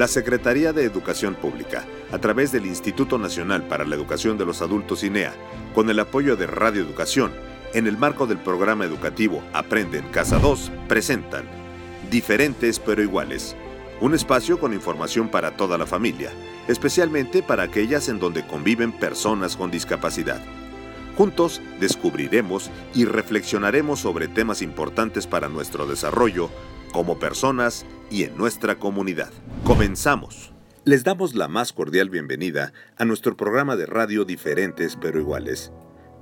La Secretaría de Educación Pública, a través del Instituto Nacional para la Educación de los Adultos INEA, con el apoyo de Radio Educación, en el marco del programa educativo Aprende en Casa 2, presentan Diferentes pero iguales. Un espacio con información para toda la familia, especialmente para aquellas en donde conviven personas con discapacidad. Juntos descubriremos y reflexionaremos sobre temas importantes para nuestro desarrollo como personas y en nuestra comunidad. Comenzamos. Les damos la más cordial bienvenida a nuestro programa de radio Diferentes pero Iguales.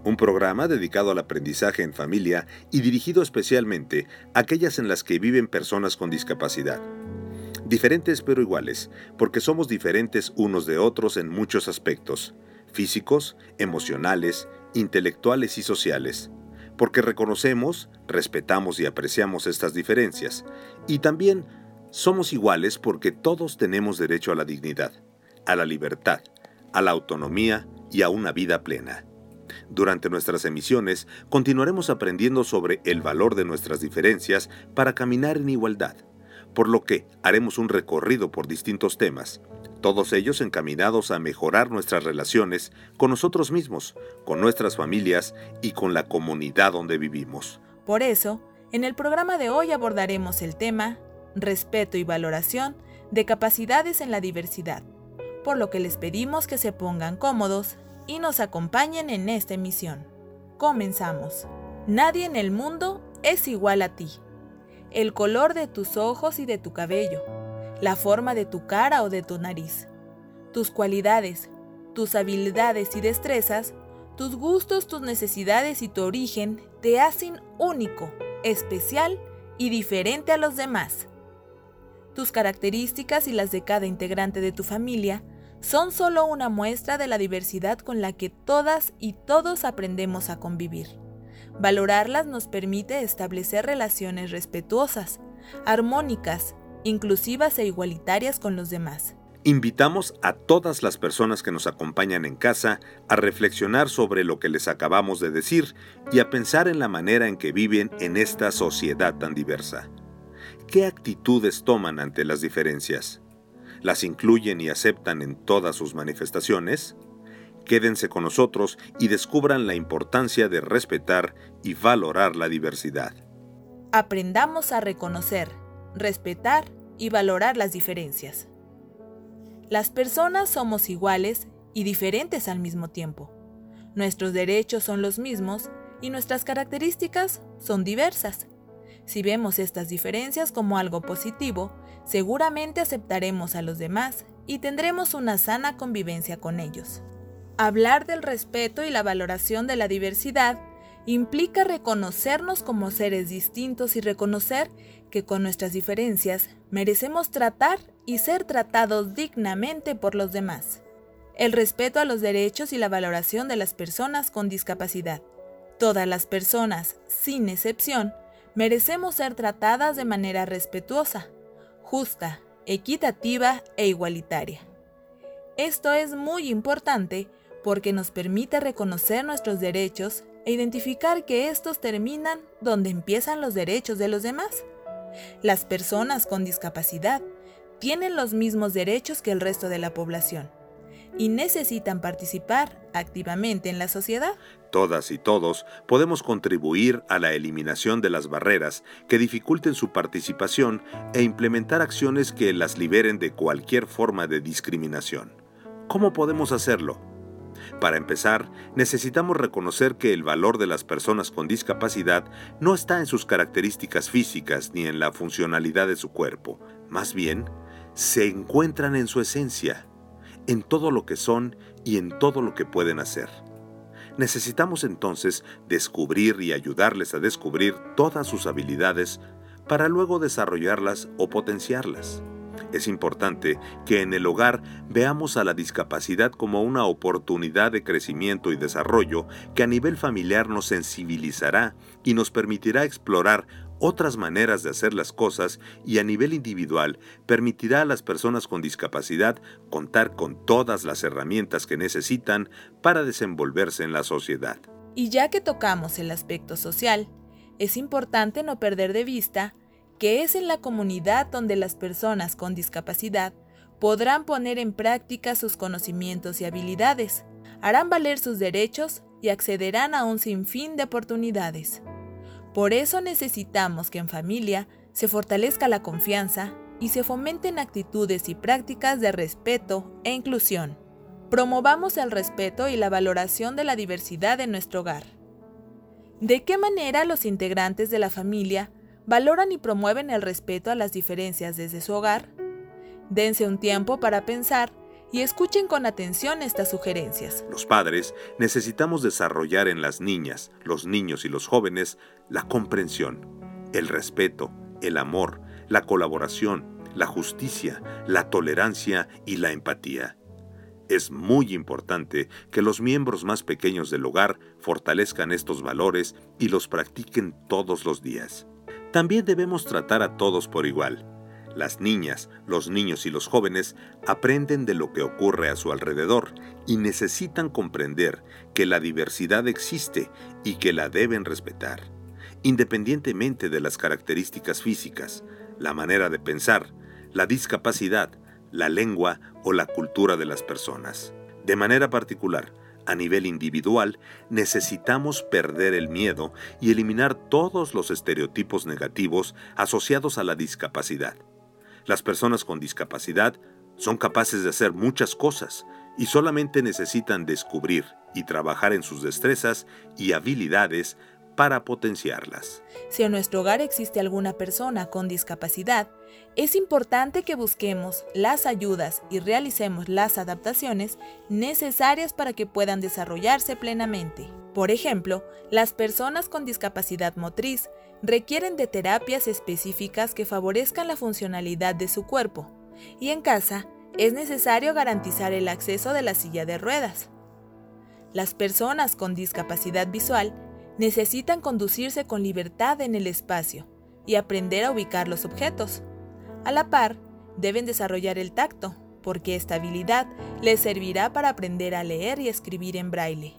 Un programa dedicado al aprendizaje en familia y dirigido especialmente a aquellas en las que viven personas con discapacidad. Diferentes pero iguales, porque somos diferentes unos de otros en muchos aspectos, físicos, emocionales, intelectuales y sociales, porque reconocemos, respetamos y apreciamos estas diferencias, y también somos iguales porque todos tenemos derecho a la dignidad, a la libertad, a la autonomía y a una vida plena. Durante nuestras emisiones continuaremos aprendiendo sobre el valor de nuestras diferencias para caminar en igualdad, por lo que haremos un recorrido por distintos temas, todos ellos encaminados a mejorar nuestras relaciones con nosotros mismos, con nuestras familias y con la comunidad donde vivimos. Por eso, en el programa de hoy abordaremos el tema Respeto y valoración de capacidades en la diversidad, por lo que les pedimos que se pongan cómodos y nos acompañen en esta emisión. Comenzamos. Nadie en el mundo es igual a ti. El color de tus ojos y de tu cabello la forma de tu cara o de tu nariz, tus cualidades, tus habilidades y destrezas, tus gustos, tus necesidades y tu origen te hacen único, especial y diferente a los demás. Tus características y las de cada integrante de tu familia son solo una muestra de la diversidad con la que todas y todos aprendemos a convivir. Valorarlas nos permite establecer relaciones respetuosas, armónicas inclusivas e igualitarias con los demás. Invitamos a todas las personas que nos acompañan en casa a reflexionar sobre lo que les acabamos de decir y a pensar en la manera en que viven en esta sociedad tan diversa. ¿Qué actitudes toman ante las diferencias? ¿Las incluyen y aceptan en todas sus manifestaciones? Quédense con nosotros y descubran la importancia de respetar y valorar la diversidad. Aprendamos a reconocer, respetar y valorar las diferencias. Las personas somos iguales y diferentes al mismo tiempo. Nuestros derechos son los mismos y nuestras características son diversas. Si vemos estas diferencias como algo positivo, seguramente aceptaremos a los demás y tendremos una sana convivencia con ellos. Hablar del respeto y la valoración de la diversidad implica reconocernos como seres distintos y reconocer que con nuestras diferencias merecemos tratar y ser tratados dignamente por los demás. El respeto a los derechos y la valoración de las personas con discapacidad. Todas las personas, sin excepción, merecemos ser tratadas de manera respetuosa, justa, equitativa e igualitaria. Esto es muy importante porque nos permite reconocer nuestros derechos e identificar que estos terminan donde empiezan los derechos de los demás. Las personas con discapacidad tienen los mismos derechos que el resto de la población y necesitan participar activamente en la sociedad. Todas y todos podemos contribuir a la eliminación de las barreras que dificulten su participación e implementar acciones que las liberen de cualquier forma de discriminación. ¿Cómo podemos hacerlo? Para empezar, necesitamos reconocer que el valor de las personas con discapacidad no está en sus características físicas ni en la funcionalidad de su cuerpo, más bien, se encuentran en su esencia, en todo lo que son y en todo lo que pueden hacer. Necesitamos entonces descubrir y ayudarles a descubrir todas sus habilidades para luego desarrollarlas o potenciarlas. Es importante que en el hogar veamos a la discapacidad como una oportunidad de crecimiento y desarrollo que a nivel familiar nos sensibilizará y nos permitirá explorar otras maneras de hacer las cosas y a nivel individual permitirá a las personas con discapacidad contar con todas las herramientas que necesitan para desenvolverse en la sociedad. Y ya que tocamos el aspecto social, es importante no perder de vista que es en la comunidad donde las personas con discapacidad podrán poner en práctica sus conocimientos y habilidades, harán valer sus derechos y accederán a un sinfín de oportunidades. Por eso necesitamos que en familia se fortalezca la confianza y se fomenten actitudes y prácticas de respeto e inclusión. Promovamos el respeto y la valoración de la diversidad en nuestro hogar. ¿De qué manera los integrantes de la familia valoran y promueven el respeto a las diferencias desde su hogar? Dense un tiempo para pensar y escuchen con atención estas sugerencias. Los padres necesitamos desarrollar en las niñas, los niños y los jóvenes la comprensión, el respeto, el amor, la colaboración, la justicia, la tolerancia y la empatía. Es muy importante que los miembros más pequeños del hogar fortalezcan estos valores y los practiquen todos los días. También debemos tratar a todos por igual. Las niñas, los niños y los jóvenes aprenden de lo que ocurre a su alrededor y necesitan comprender que la diversidad existe y que la deben respetar, independientemente de las características físicas, la manera de pensar, la discapacidad, la lengua o la cultura de las personas. De manera particular, a nivel individual, necesitamos perder el miedo y eliminar todos los estereotipos negativos asociados a la discapacidad. Las personas con discapacidad son capaces de hacer muchas cosas y solamente necesitan descubrir y trabajar en sus destrezas y habilidades para potenciarlas. Si en nuestro hogar existe alguna persona con discapacidad, es importante que busquemos las ayudas y realicemos las adaptaciones necesarias para que puedan desarrollarse plenamente. Por ejemplo, las personas con discapacidad motriz requieren de terapias específicas que favorezcan la funcionalidad de su cuerpo, y en casa es necesario garantizar el acceso de la silla de ruedas. Las personas con discapacidad visual necesitan conducirse con libertad en el espacio y aprender a ubicar los objetos. A la par, deben desarrollar el tacto, porque esta habilidad les servirá para aprender a leer y escribir en braille.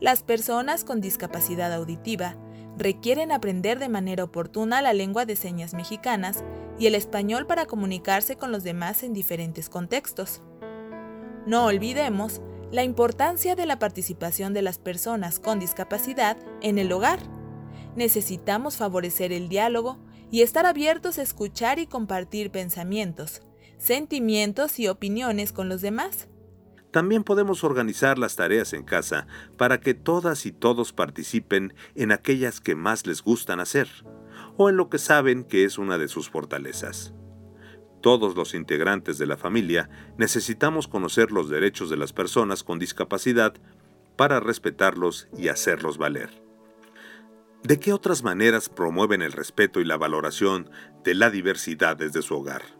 Las personas con discapacidad auditiva requieren aprender de manera oportuna la lengua de señas mexicanas y el español para comunicarse con los demás en diferentes contextos. No olvidemos la importancia de la participación de las personas con discapacidad en el hogar. Necesitamos favorecer el diálogo y estar abiertos a escuchar y compartir pensamientos, sentimientos y opiniones con los demás. También podemos organizar las tareas en casa para que todas y todos participen en aquellas que más les gustan hacer o en lo que saben que es una de sus fortalezas todos los integrantes de la familia necesitamos conocer los derechos de las personas con discapacidad para respetarlos y hacerlos valer. ¿De qué otras maneras promueven el respeto y la valoración de la diversidad desde su hogar?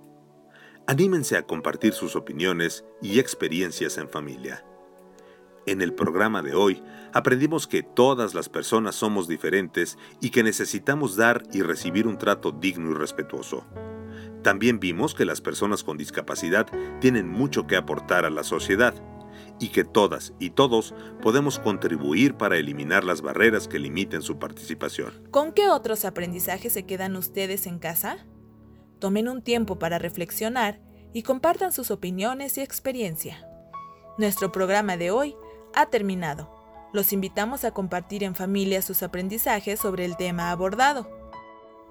Anímense a compartir sus opiniones y experiencias en familia. En el programa de hoy aprendimos que todas las personas somos diferentes y que necesitamos dar y recibir un trato digno y respetuoso. También vimos que las personas con discapacidad tienen mucho que aportar a la sociedad y que todas y todos podemos contribuir para eliminar las barreras que limiten su participación. ¿Con qué otros aprendizajes se quedan ustedes en casa? Tomen un tiempo para reflexionar y compartan sus opiniones y experiencia. Nuestro programa de hoy ha terminado. Los invitamos a compartir en familia sus aprendizajes sobre el tema abordado.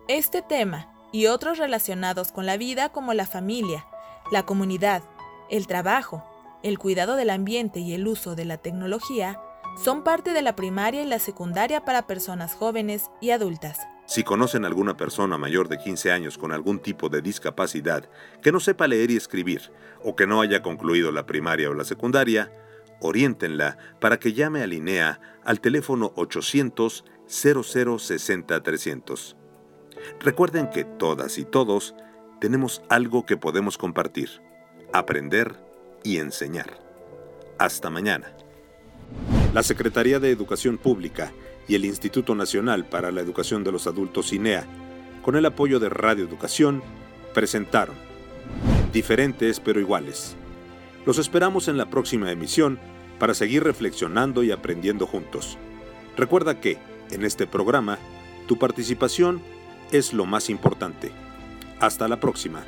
Este tema y otros relacionados con la vida como la familia, la comunidad, el trabajo, el cuidado del ambiente y el uso de la tecnología son parte de la primaria y la secundaria para personas jóvenes y adultas. Si conocen alguna persona mayor de 15 años con algún tipo de discapacidad que no sepa leer y escribir o que no haya concluido la primaria o la secundaria, oriéntenla para que llame a Linea al teléfono 800 0060 300. Recuerden que todas y todos tenemos algo que podemos compartir, aprender y enseñar. Hasta mañana. La Secretaría de Educación Pública y el Instituto Nacional para la Educación de los Adultos INEA, con el apoyo de Radio Educación, presentaron Diferentes pero iguales. Los esperamos en la próxima emisión para seguir reflexionando y aprendiendo juntos. Recuerda que, en este programa, tu participación es lo más importante. Hasta la próxima.